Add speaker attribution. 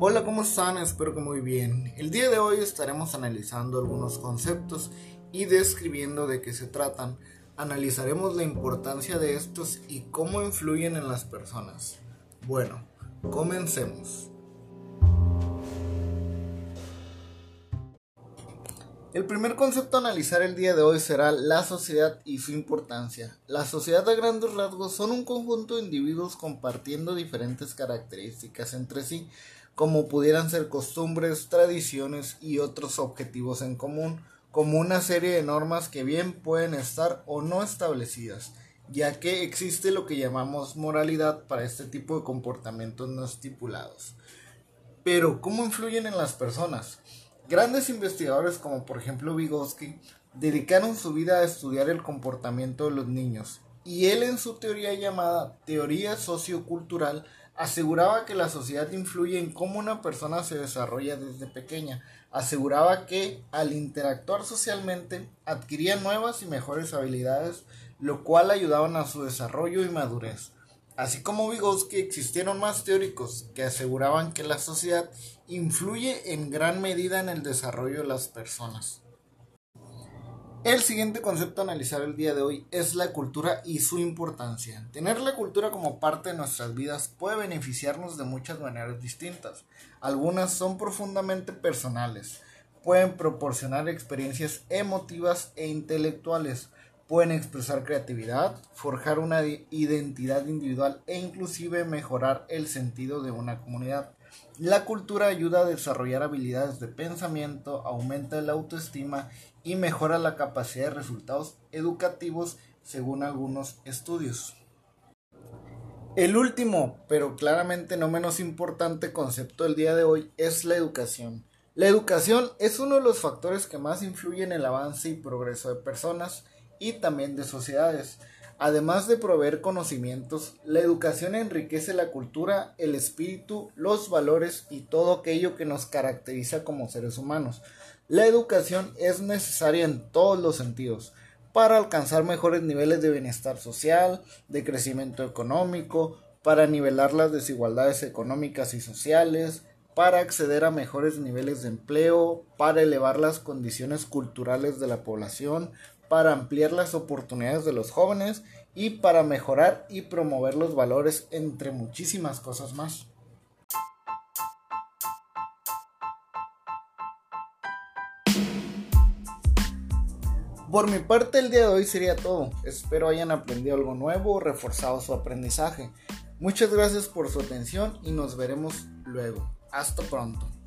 Speaker 1: Hola, ¿cómo están? Espero que muy bien. El día de hoy estaremos analizando algunos conceptos y describiendo de qué se tratan. Analizaremos la importancia de estos y cómo influyen en las personas. Bueno, comencemos. El primer concepto a analizar el día de hoy será la sociedad y su importancia. La sociedad a grandes rasgos son un conjunto de individuos compartiendo diferentes características entre sí, como pudieran ser costumbres, tradiciones y otros objetivos en común, como una serie de normas que bien pueden estar o no establecidas, ya que existe lo que llamamos moralidad para este tipo de comportamientos no estipulados. Pero, ¿cómo influyen en las personas? Grandes investigadores como por ejemplo Vygotsky dedicaron su vida a estudiar el comportamiento de los niños y él en su teoría llamada teoría sociocultural aseguraba que la sociedad influye en cómo una persona se desarrolla desde pequeña. Aseguraba que al interactuar socialmente adquiría nuevas y mejores habilidades, lo cual ayudaban a su desarrollo y madurez. Así como Vygotsky, existieron más teóricos que aseguraban que la sociedad influye en gran medida en el desarrollo de las personas. El siguiente concepto a analizar el día de hoy es la cultura y su importancia. Tener la cultura como parte de nuestras vidas puede beneficiarnos de muchas maneras distintas. Algunas son profundamente personales, pueden proporcionar experiencias emotivas e intelectuales, pueden expresar creatividad, forjar una identidad individual e inclusive mejorar el sentido de una comunidad. La cultura ayuda a desarrollar habilidades de pensamiento, aumenta la autoestima y mejora la capacidad de resultados educativos según algunos estudios. El último, pero claramente no menos importante concepto del día de hoy es la educación. La educación es uno de los factores que más influyen en el avance y progreso de personas, y también de sociedades. Además de proveer conocimientos, la educación enriquece la cultura, el espíritu, los valores y todo aquello que nos caracteriza como seres humanos. La educación es necesaria en todos los sentidos para alcanzar mejores niveles de bienestar social, de crecimiento económico, para nivelar las desigualdades económicas y sociales, para acceder a mejores niveles de empleo, para elevar las condiciones culturales de la población, para ampliar las oportunidades de los jóvenes y para mejorar y promover los valores entre muchísimas cosas más. Por mi parte el día de hoy sería todo. Espero hayan aprendido algo nuevo o reforzado su aprendizaje. Muchas gracias por su atención y nos veremos luego. Hasta pronto.